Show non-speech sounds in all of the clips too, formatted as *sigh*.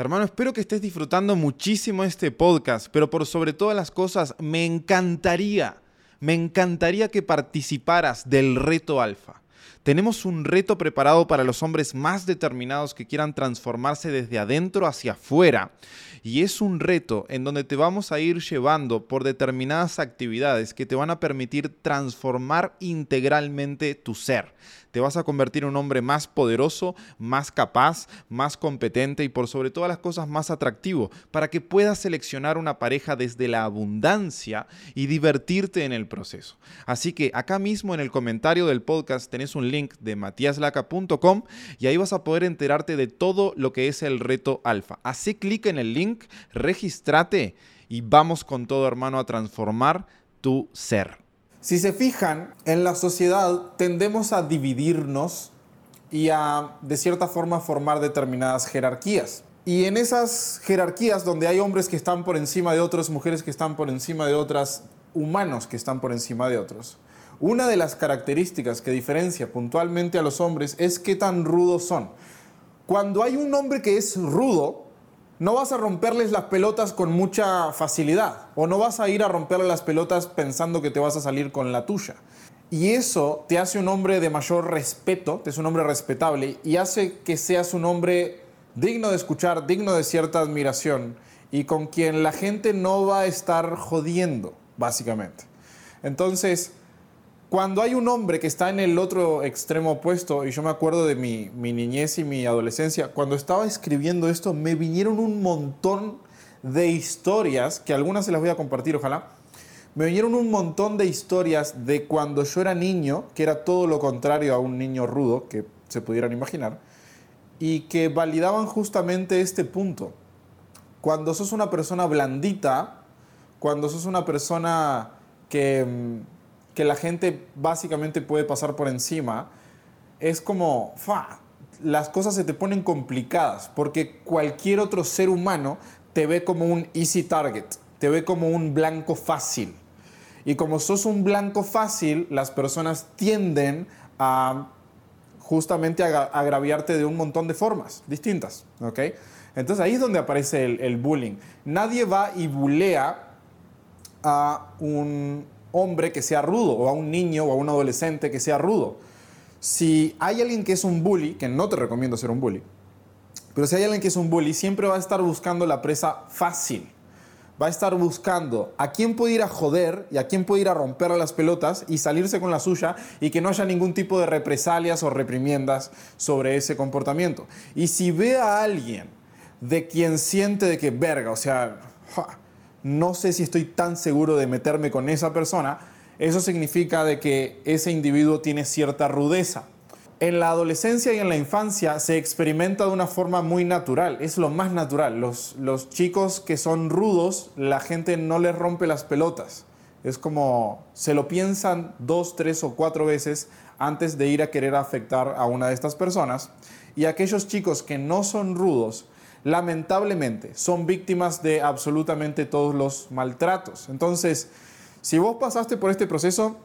Hermano, espero que estés disfrutando muchísimo este podcast, pero por sobre todas las cosas, me encantaría, me encantaría que participaras del reto alfa. Tenemos un reto preparado para los hombres más determinados que quieran transformarse desde adentro hacia afuera. Y es un reto en donde te vamos a ir llevando por determinadas actividades que te van a permitir transformar integralmente tu ser te vas a convertir en un hombre más poderoso, más capaz, más competente y por sobre todas las cosas más atractivo, para que puedas seleccionar una pareja desde la abundancia y divertirte en el proceso. Así que acá mismo en el comentario del podcast tenés un link de matiaslaca.com y ahí vas a poder enterarte de todo lo que es el reto alfa. Hacé clic en el link, registrate y vamos con todo hermano a transformar tu ser. Si se fijan, en la sociedad tendemos a dividirnos y a, de cierta forma, formar determinadas jerarquías. Y en esas jerarquías donde hay hombres que están por encima de otros, mujeres que están por encima de otras, humanos que están por encima de otros, una de las características que diferencia puntualmente a los hombres es qué tan rudos son. Cuando hay un hombre que es rudo, no vas a romperles las pelotas con mucha facilidad o no vas a ir a romperle las pelotas pensando que te vas a salir con la tuya. Y eso te hace un hombre de mayor respeto, te es un hombre respetable y hace que seas un hombre digno de escuchar, digno de cierta admiración y con quien la gente no va a estar jodiendo, básicamente. Entonces, cuando hay un hombre que está en el otro extremo opuesto, y yo me acuerdo de mi, niñez y mi adolescencia, cuando estaba escribiendo esto me vinieron un montón de historias, que algunas se las voy a compartir, ojalá. Me vinieron un montón de historias de cuando yo era niño, que era todo lo contrario a un niño rudo, que se pudieran imaginar, y que validaban justamente este punto. Cuando sos una persona blandita, cuando sos una persona que mm, que la gente básicamente puede pasar por encima, es como, fa, las cosas se te ponen complicadas porque cualquier otro ser humano te ve como un easy target, te ve como un blanco fácil. Y como sos un blanco fácil, las personas tienden a justamente agraviarte de un montón de formas distintas, ¿ok? Entonces ahí es donde aparece el, el bullying. Nadie va y bulea a un hombre que sea rudo o a un niño o a un adolescente que sea rudo. Si hay alguien que es un bully, que no te recomiendo ser un bully, pero si hay alguien que es un bully, siempre va a estar buscando la presa fácil. Va a estar buscando a quién puede ir a joder y a quién puede ir a romper las pelotas y salirse con la suya y que no haya ningún tipo de represalias o reprimiendas sobre ese comportamiento. Y si ve a alguien de quien siente de que verga, o sea, no sé si estoy tan seguro de meterme con esa persona, eso significa de que ese individuo tiene cierta rudeza. En la adolescencia y en la infancia se experimenta de una forma muy natural, es lo más natural. Los, los chicos que son rudos, la gente no les rompe las pelotas. Es como se lo piensan dos, tres o cuatro veces antes de ir a querer afectar a una de estas personas. Y aquellos chicos que no son rudos, lamentablemente son víctimas de absolutamente todos los maltratos. Entonces, si vos pasaste por este proceso,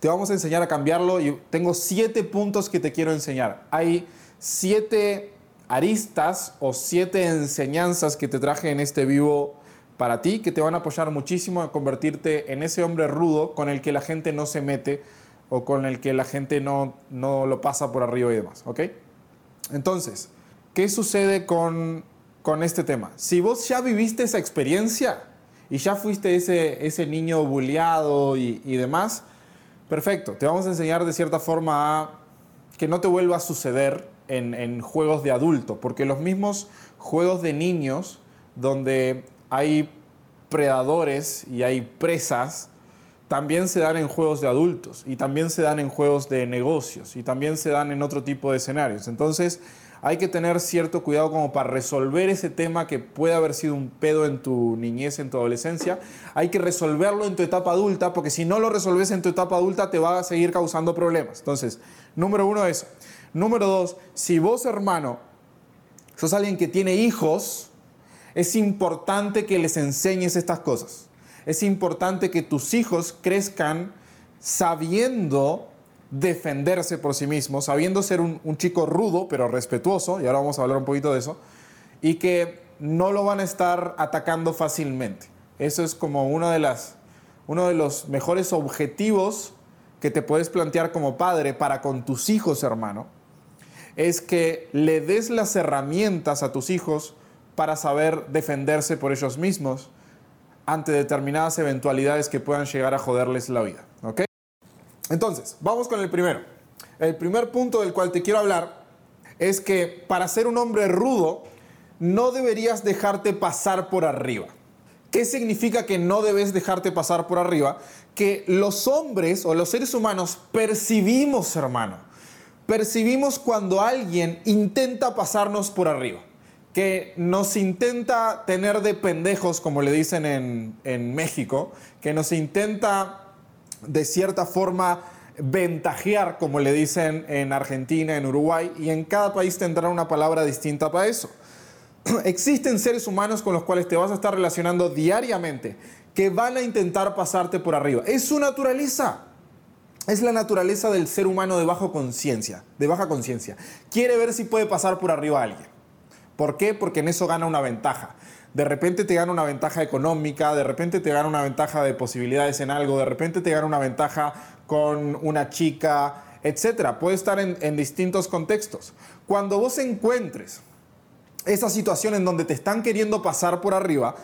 te vamos a enseñar a cambiarlo y tengo siete puntos que te quiero enseñar. Hay siete aristas o siete enseñanzas que te traje en este vivo para ti que te van a apoyar muchísimo a convertirte en ese hombre rudo con el que la gente no se mete o con el que la gente no, no lo pasa por arriba y demás, ¿ok? Entonces, ¿qué sucede con, este tema? Si vos ya viviste esa experiencia y ya fuiste ese, ese niño bulleado y, demás, perfecto. Te vamos a enseñar de cierta forma a que no te vuelva a suceder en, en juegos de adulto, porque los mismos juegos de niños donde hay predadores y hay presas, también se dan en juegos de adultos y también se dan en juegos de negocios y también se dan en otro tipo de escenarios. Entonces, hay que tener cierto cuidado como para resolver ese tema que puede haber sido un pedo en tu niñez, en tu adolescencia. Hay que resolverlo en tu etapa adulta, porque si no lo resolves en tu etapa adulta te va a seguir causando problemas. Entonces, número uno es. Número dos, si vos hermano sos alguien que tiene hijos, es importante que les enseñes estas cosas. Es importante que tus hijos crezcan sabiendo defenderse por sí mismo, sabiendo ser un, chico rudo pero respetuoso, y ahora vamos a hablar un poquito de eso, y que no lo van a estar atacando fácilmente. Eso es como una de las, uno de los mejores objetivos que te puedes plantear como padre para con tus hijos, hermano, es que le des las herramientas a tus hijos para saber defenderse por ellos mismos ante determinadas eventualidades que puedan llegar a joderles la vida. ¿Ok? Entonces, vamos con el primero. El primer punto del cual te quiero hablar es que para ser un hombre rudo no deberías dejarte pasar por arriba. ¿Qué significa que no debes dejarte pasar por arriba? Que los hombres o los seres humanos percibimos, hermano, percibimos cuando alguien intenta pasarnos por arriba, que nos intenta tener de pendejos, como le dicen en, en México, que nos intenta de cierta forma ventajear, como le dicen en Argentina, en Uruguay, y en cada país tendrá una palabra distinta para eso. *clears throat* Existen seres humanos con los cuales te vas a estar relacionando diariamente que van a intentar pasarte por arriba. Es su naturaleza. Es la naturaleza del ser humano de baja conciencia, de baja conciencia. Quiere ver si puede pasar por arriba a alguien. ¿Por qué? Porque en eso gana una ventaja. De repente te gana una ventaja económica, de repente te gana una ventaja de posibilidades en algo, de repente te gana una ventaja con una chica, etc. Puede estar en, en distintos contextos. Cuando vos encuentres esa situación en donde te están queriendo pasar por arriba,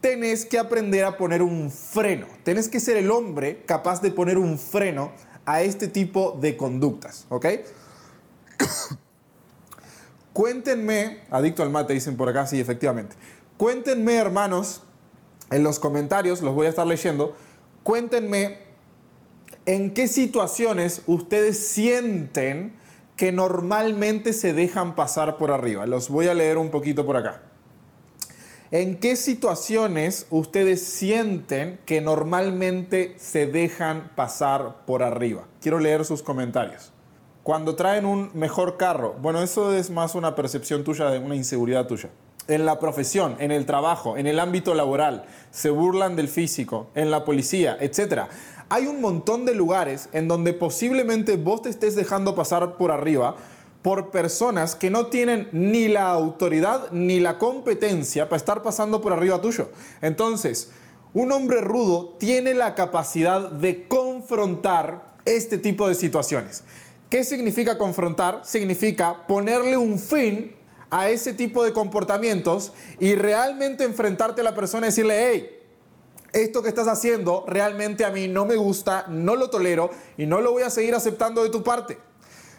tenés que aprender a poner un freno. Tenés que ser el hombre capaz de poner un freno a este tipo de conductas, ¿ok? *coughs* Cuéntenme, adicto al mate dicen por acá, sí, efectivamente. Cuéntenme, hermanos, en los comentarios, los voy a estar leyendo, cuéntenme en qué situaciones ustedes sienten que normalmente se dejan pasar por arriba. Los voy a leer un poquito por acá. ¿En qué situaciones ustedes sienten que normalmente se dejan pasar por arriba? Quiero leer sus comentarios. Cuando traen un mejor carro, bueno, eso es más una percepción tuya de una inseguridad tuya. En la profesión, en el trabajo, en el ámbito laboral, se burlan del físico, en la policía, etc hay un montón de lugares en donde posiblemente vos te estés dejando pasar por arriba por personas que no tienen ni la autoridad ni la competencia para estar pasando por arriba tuyo. Entonces, un hombre rudo tiene la capacidad de confrontar este tipo de situaciones. ¿Qué significa confrontar? Significa ponerle un fin a ese tipo de comportamientos y realmente enfrentarte a la persona y decirle, hey, esto que estás haciendo realmente a mí no me gusta, no lo tolero y no lo voy a seguir aceptando de tu parte.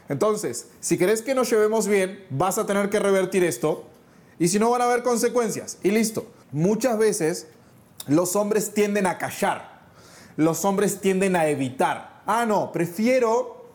Entonces, si querés que nos llevemos bien, vas a tener que revertir esto y si no van a haber consecuencias. Y listo. Muchas veces los hombres tienden a callar, los hombres tienden a evitar. Ah, no, prefiero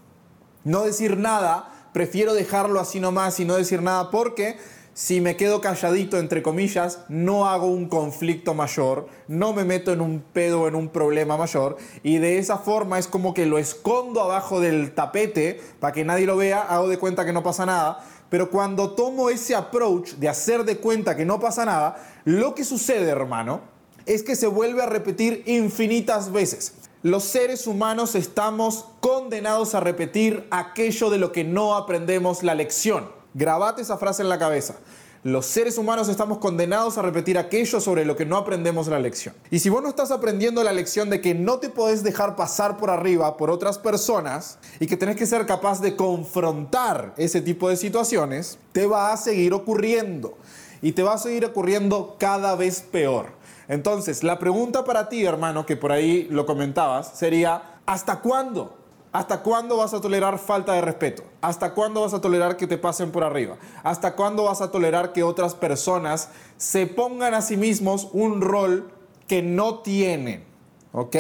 no decir nada, prefiero dejarlo así nomás y no decir nada porque si me quedo calladito, entre comillas, no hago un conflicto mayor, no me meto en un pedo, en un problema mayor, y de esa forma es como que lo escondo abajo del tapete para que nadie lo vea, hago de cuenta que no pasa nada, pero cuando tomo ese approach de hacer de cuenta que no pasa nada, lo que sucede, hermano, es que se vuelve a repetir infinitas veces. Los seres humanos estamos condenados a repetir aquello de lo que no aprendemos la lección. Grabate esa frase en la cabeza. Los seres humanos estamos condenados a repetir aquello sobre lo que no aprendemos la lección. Y si vos no estás aprendiendo la lección de que no te podés dejar pasar por arriba por otras personas y que tenés que ser capaz de confrontar ese tipo de situaciones, te va a seguir ocurriendo. Y te va a seguir ocurriendo cada vez peor. Entonces, la pregunta para ti, hermano, que por ahí lo comentabas, sería, ¿hasta cuándo? ¿Hasta cuándo vas a tolerar falta de respeto? ¿Hasta cuándo vas a tolerar que te pasen por arriba? ¿Hasta cuándo vas a tolerar que otras personas se pongan a sí mismos un rol que no tienen? ¿Ok?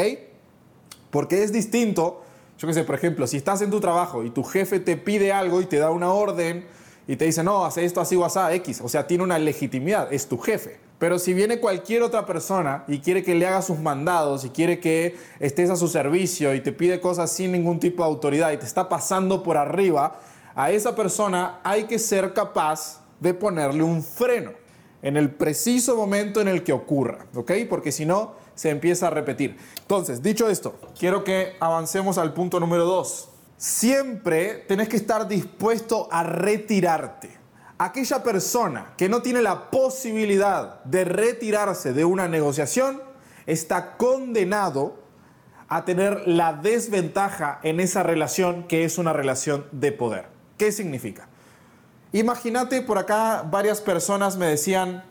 Porque es distinto, yo qué sé, por ejemplo, si estás en tu trabajo y tu jefe te pide algo y te da una orden y te dice, no, hace esto así o así, X, o sea, tiene una legitimidad, es tu jefe. Pero si viene cualquier otra persona y quiere que le haga sus mandados y quiere que estés a su servicio y te pide cosas sin ningún tipo de autoridad y te está pasando por arriba, a esa persona hay que ser capaz de ponerle un freno en el preciso momento en el que ocurra, ¿ok? Porque si no, se empieza a repetir. Entonces, dicho esto, quiero que avancemos al punto número dos. Siempre tenés que estar dispuesto a retirarte Aquella persona que no tiene la posibilidad de retirarse de una negociación está condenado a tener la desventaja en esa relación que es una relación de poder. ¿Qué significa? Imagínate por acá varias personas me decían,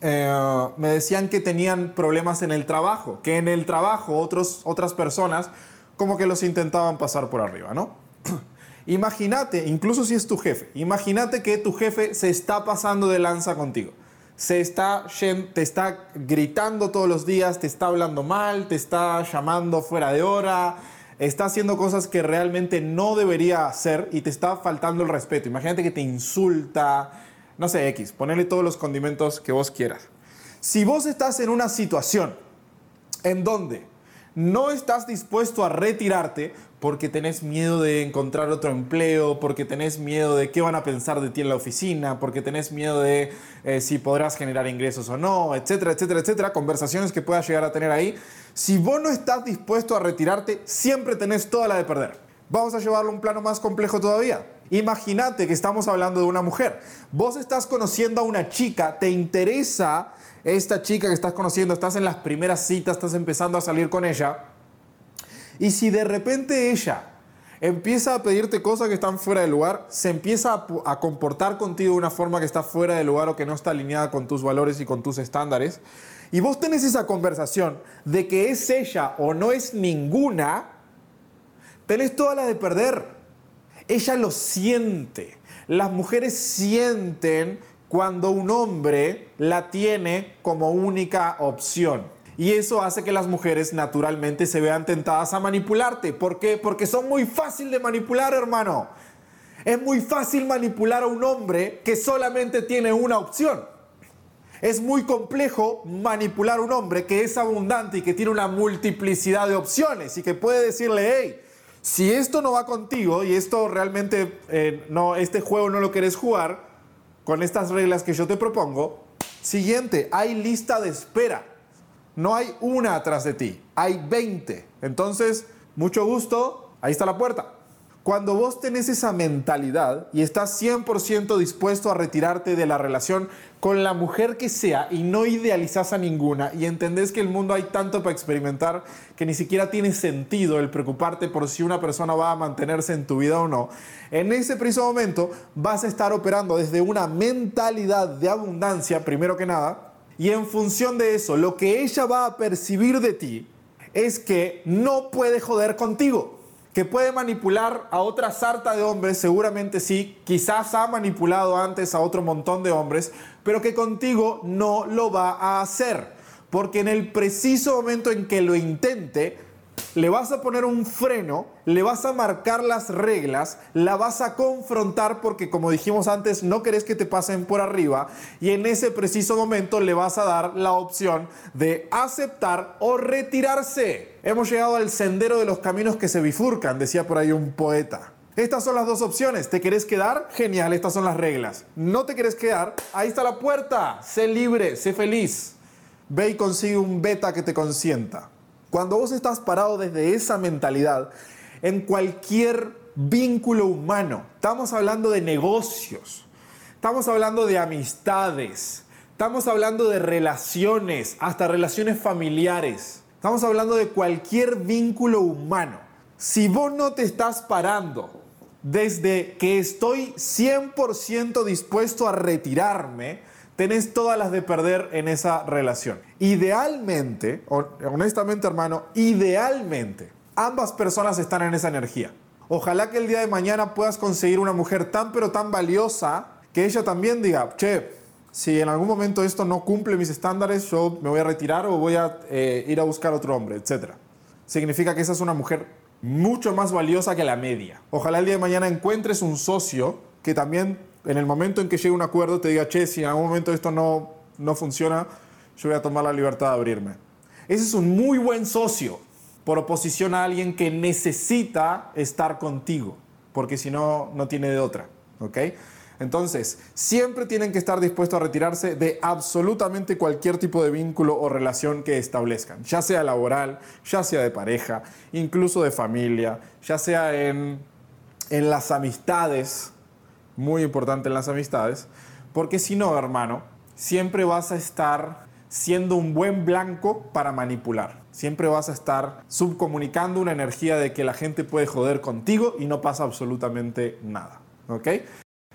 eh, me decían que tenían problemas en el trabajo, que en el trabajo otros, otras personas como que los intentaban pasar por arriba, ¿no? *clears throat* imagínate, incluso si es tu jefe, imagínate que tu jefe se está pasando de lanza contigo se está, te está gritando todos los días, te está hablando mal, te está llamando fuera de hora, está haciendo cosas que realmente no debería hacer y te está faltando el respeto. Imagínate que te insulta, no sé, X, ponerle todos los condimentos que vos quieras. Si vos estás en una situación en donde no estás dispuesto a retirarte porque tenés miedo de encontrar otro empleo, porque tenés miedo de qué van a pensar de ti en la oficina, porque tenés miedo de eh, si podrás generar ingresos o no, etcétera, etcétera, etcétera, conversaciones que puedas llegar a tener ahí. Si vos no estás dispuesto a retirarte, siempre tenés toda la de perder. Vamos a llevarlo a un plano más complejo todavía. Imagínate que estamos hablando de una mujer. Vos estás conociendo a una chica, te interesa esta chica que estás conociendo, estás en las primeras citas, estás empezando a salir con ella, y si de repente ella empieza a pedirte cosas que están fuera de lugar, se empieza a, comportar contigo de una forma que está fuera de lugar o que no está alineada con tus valores y con tus estándares, y vos tenés esa conversación de que es ella o no es ninguna, tenés toda la de perder. Ella lo siente. Las mujeres sienten cuando un hombre la tiene como única opción. Y eso hace que las mujeres naturalmente se vean tentadas a manipularte. ¿Por qué? Porque son muy fácil de manipular, hermano. Es muy fácil manipular a un hombre que solamente tiene una opción. Es muy complejo manipular a un hombre que es abundante y que tiene una multiplicidad de opciones y que puede decirle, hey, si esto no va contigo y esto realmente, eh, no, este juego no lo quieres jugar, con estas reglas que yo te propongo, siguiente, hay lista de espera. No hay una atrás de ti, hay 20. Entonces, mucho gusto, ahí está la puerta. Cuando vos tenés esa mentalidad y estás 100% dispuesto a retirarte de la relación con la mujer que sea y no idealizás a ninguna y entendés que el mundo hay tanto para experimentar que ni siquiera tiene sentido el preocuparte por si una persona va a mantenerse en tu vida o no, en ese preciso momento vas a estar operando desde una mentalidad de abundancia, primero que nada, y en función de eso, lo que ella va a percibir de ti es que no puede joder contigo que puede manipular a otra sarta de hombres, seguramente sí, quizás ha manipulado antes a otro montón de hombres, pero que contigo no lo va a hacer, porque en el preciso momento en que lo intente, le vas a poner un freno, le vas a marcar las reglas, la vas a confrontar porque como dijimos antes, no querés que te pasen por arriba y en ese preciso momento le vas a dar la opción de aceptar o retirarse. Hemos llegado al sendero de los caminos que se bifurcan, decía por ahí un poeta. Estas son las dos opciones. ¿Te querés quedar? Genial, estas son las reglas. ¿No te querés quedar? Ahí está la puerta. Sé libre, sé feliz. Ve y consigue un beta que te consienta. Cuando vos estás parado desde esa mentalidad, en cualquier vínculo humano, estamos hablando de negocios, estamos hablando de amistades, estamos hablando de relaciones, hasta relaciones familiares, estamos hablando de cualquier vínculo humano. Si vos no te estás parando desde que estoy 100% dispuesto a retirarme, tenés todas las de perder en esa relación. Idealmente, honestamente hermano, idealmente, ambas personas están en esa energía. Ojalá que el día de mañana puedas conseguir una mujer tan pero tan valiosa que ella también diga, che, si en algún momento esto no cumple mis estándares, yo me voy a retirar o voy a eh, ir a buscar otro hombre, etc. Significa que esa es una mujer mucho más valiosa que la media. Ojalá el día de mañana encuentres un socio que también en el momento en que llegue un acuerdo te diga, che, si en algún momento esto no, no funciona, yo voy a tomar la libertad de abrirme. Ese es un muy buen socio por oposición a alguien que necesita estar contigo, porque si no, no tiene de otra. ¿ok? Entonces, siempre tienen que estar dispuestos a retirarse de absolutamente cualquier tipo de vínculo o relación que establezcan, ya sea laboral, ya sea de pareja, incluso de familia, ya sea en, en las amistades, muy importante en las amistades, porque si no, hermano, siempre vas a estar siendo un buen blanco para manipular. Siempre vas a estar subcomunicando una energía de que la gente puede joder contigo y no pasa absolutamente nada. ¿Ok?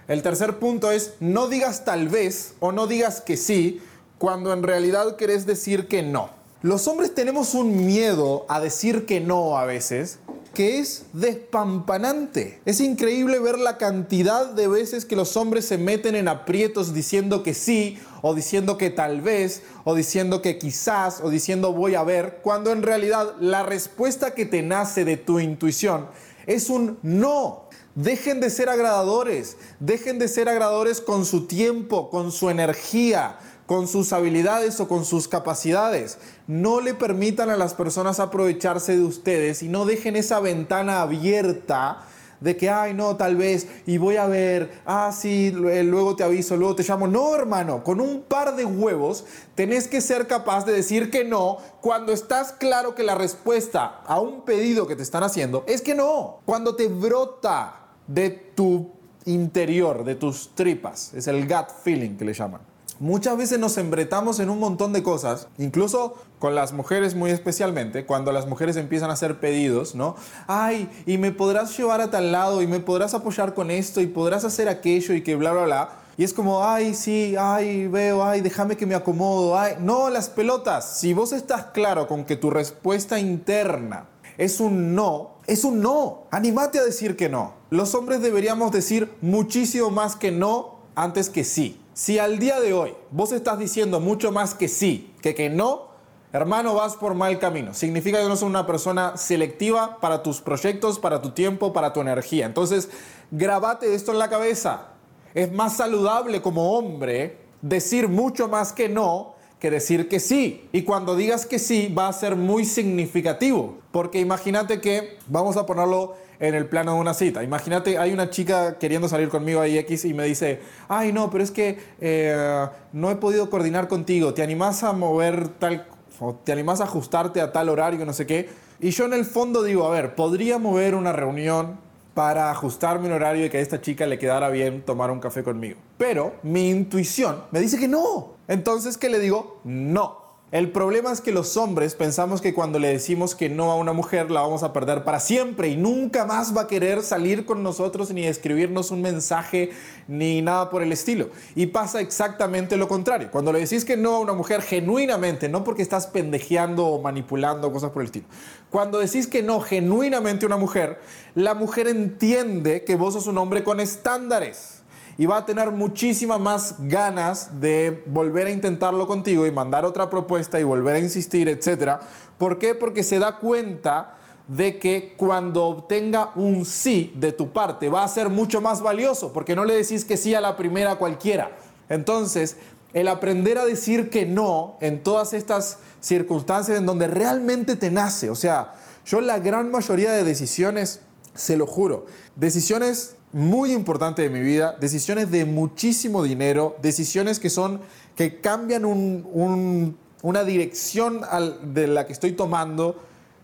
El tercer punto es no digas tal vez o no digas que sí cuando en realidad querés decir que no. Los hombres tenemos un miedo a decir que no a veces que es despampanante. Es increíble ver la cantidad de veces que los hombres se meten en aprietos diciendo que sí, o diciendo que tal vez, o diciendo que quizás, o diciendo voy a ver, cuando en realidad la respuesta que te nace de tu intuición es un no. Dejen de ser agradadores, dejen de ser agradadores con su tiempo, con su energía, con sus habilidades o con sus capacidades. No le permitan a las personas aprovecharse de ustedes y no dejen esa ventana abierta de que, ay, no, tal vez, y voy a ver, ah, sí, eh, luego te aviso, luego te llamo. No, hermano, con un par de huevos tenés que ser capaz de decir que no cuando estás claro que la respuesta a un pedido que te están haciendo es que no. Cuando te brota de tu interior, de tus tripas, es el gut feeling que le llaman. Muchas veces nos embretamos en un montón de cosas, incluso con las mujeres muy especialmente, cuando las mujeres empiezan a hacer pedidos, ¿no? Ay, y me podrás llevar a tal lado, y me podrás apoyar con esto, y podrás hacer aquello, y que bla, bla, bla. Y es como, ay, sí, ay, veo, ay, déjame que me acomodo, ay. No, las pelotas. Si vos estás claro con que tu respuesta interna es un no, es un no. Anímate a decir que no. Los hombres deberíamos decir muchísimo más que no antes que sí. Si al día de hoy vos estás diciendo mucho más que sí que que no, hermano, vas por mal camino. Significa que no sos una persona selectiva para tus proyectos, para tu tiempo, para tu energía. Entonces, grabate esto en la cabeza. Es más saludable como hombre decir mucho más que no que decir que sí. Y cuando digas que sí, va a ser muy significativo. Porque imagínate que, vamos a ponerlo en el plano de una cita. Imagínate, hay una chica queriendo salir conmigo ahí X y me dice, ay no, pero es que eh, no he podido coordinar contigo, ¿te animás a mover tal, o te animás a ajustarte a tal horario, no sé qué? Y yo en el fondo digo, a ver, podría mover una reunión para ajustarme un horario y que a esta chica le quedara bien tomar un café conmigo. Pero mi intuición me dice que no. Entonces, ¿qué le digo? No. El problema es que los hombres pensamos que cuando le decimos que no a una mujer la vamos a perder para siempre y nunca más va a querer salir con nosotros ni escribirnos un mensaje ni nada por el estilo. Y pasa exactamente lo contrario. Cuando le decís que no a una mujer genuinamente, no porque estás pendejeando o manipulando cosas por el estilo. Cuando decís que no genuinamente a una mujer, la mujer entiende que vos sos un hombre con estándares y va a tener muchísimas más ganas de volver a intentarlo contigo y mandar otra propuesta y volver a insistir, etc. ¿Por qué? Porque se da cuenta de que cuando obtenga un sí de tu parte va a ser mucho más valioso, porque no le decís que sí a la primera cualquiera. Entonces, el aprender a decir que no en todas estas circunstancias en donde realmente te nace, o sea, yo la gran mayoría de decisiones, se lo juro, decisiones muy importante de mi vida, decisiones de muchísimo dinero, decisiones que son, que cambian una dirección de la que estoy tomando,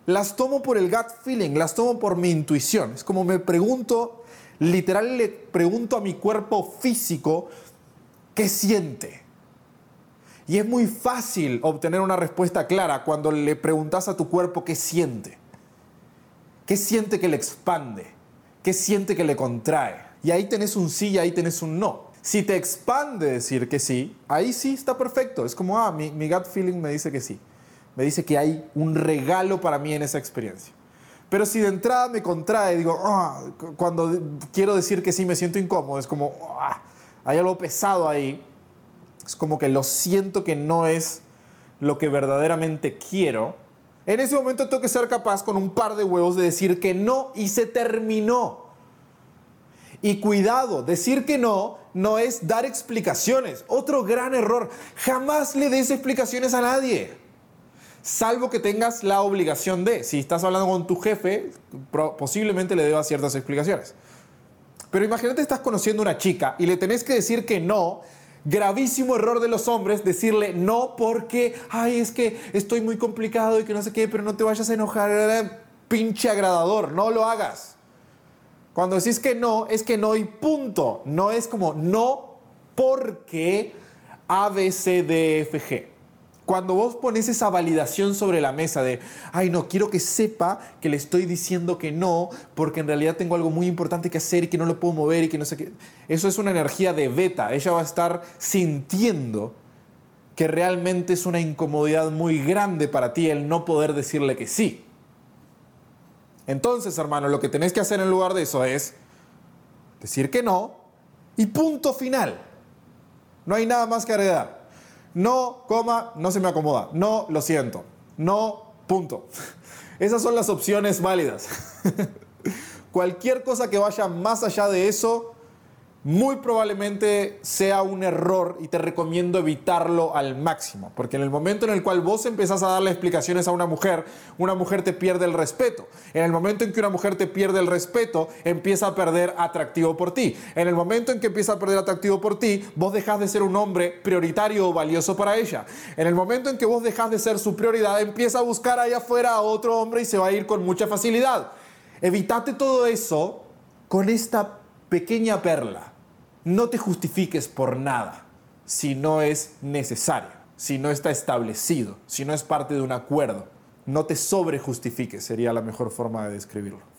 las tomo por el gut feeling, las tomo por mi intuición. Es como me pregunto, literal le pregunto a mi cuerpo físico, ¿qué siente? Y es muy fácil obtener una respuesta clara cuando le preguntas a tu cuerpo qué siente. ¿Qué siente que le expande? ¿Qué siente que le contrae? Y ahí tenés un sí y ahí tenés un no. Si te expande decir que sí, ahí sí está perfecto. Es como, ah, mi, gut feeling me dice que sí. Me dice que hay un regalo para mí en esa experiencia. Pero si de entrada me contrae, digo, ah, cuando quiero decir que sí me siento incómodo, es como, ah, hay algo pesado ahí. Es como que lo siento que no es lo que verdaderamente quiero. En ese momento tengo que ser capaz con un par de huevos de decir que no y se terminó. Y cuidado, decir que no no es dar explicaciones. Otro gran error. Jamás le des explicaciones a nadie. Salvo que tengas la obligación de. Si estás hablando con tu jefe, posiblemente le debas ciertas explicaciones. Pero imagínate estás conociendo a una chica y le tenés que decir que no gravísimo error de los hombres decirle no porque, ay, es que estoy muy complicado y que no sé qué, pero no te vayas a enojar, pinche agradador, no lo hagas. Cuando decís que no, es que no y punto. No es como no porque A, B, C, D, F, G. Cuando vos pones esa validación sobre la mesa de, ay, no, quiero que sepa que le estoy diciendo que no, porque en realidad tengo algo muy importante que hacer y que no lo puedo mover y que no sé qué. Eso es una energía de beta. Ella va a estar sintiendo que realmente es una incomodidad muy grande para ti el no poder decirle que sí. Entonces, hermano, lo que tenés que hacer en lugar de eso es decir que no y punto final. No hay nada más que agregar. No, coma, no se me acomoda. No, lo siento. No, punto. *laughs* Esas son las opciones válidas. *laughs* Cualquier cosa que vaya más allá de eso muy probablemente sea un error y te recomiendo evitarlo al máximo, porque en el momento en el cual vos empezás a darle explicaciones a una mujer, una mujer te pierde el respeto. En el momento en que una mujer te pierde el respeto, empieza a perder atractivo por ti. En el momento en que empieza a perder atractivo por ti, vos dejas de ser un hombre prioritario o valioso para ella. En el momento en que vos dejas de ser su prioridad, empieza a buscar allá afuera a otro hombre y se va a ir con mucha facilidad. Evitate todo eso con esta pequeña perla no te justifiques por nada si no es necesario, si no está establecido, si no es parte de un acuerdo. No te sobrejustifiques, sería la mejor forma de describirlo.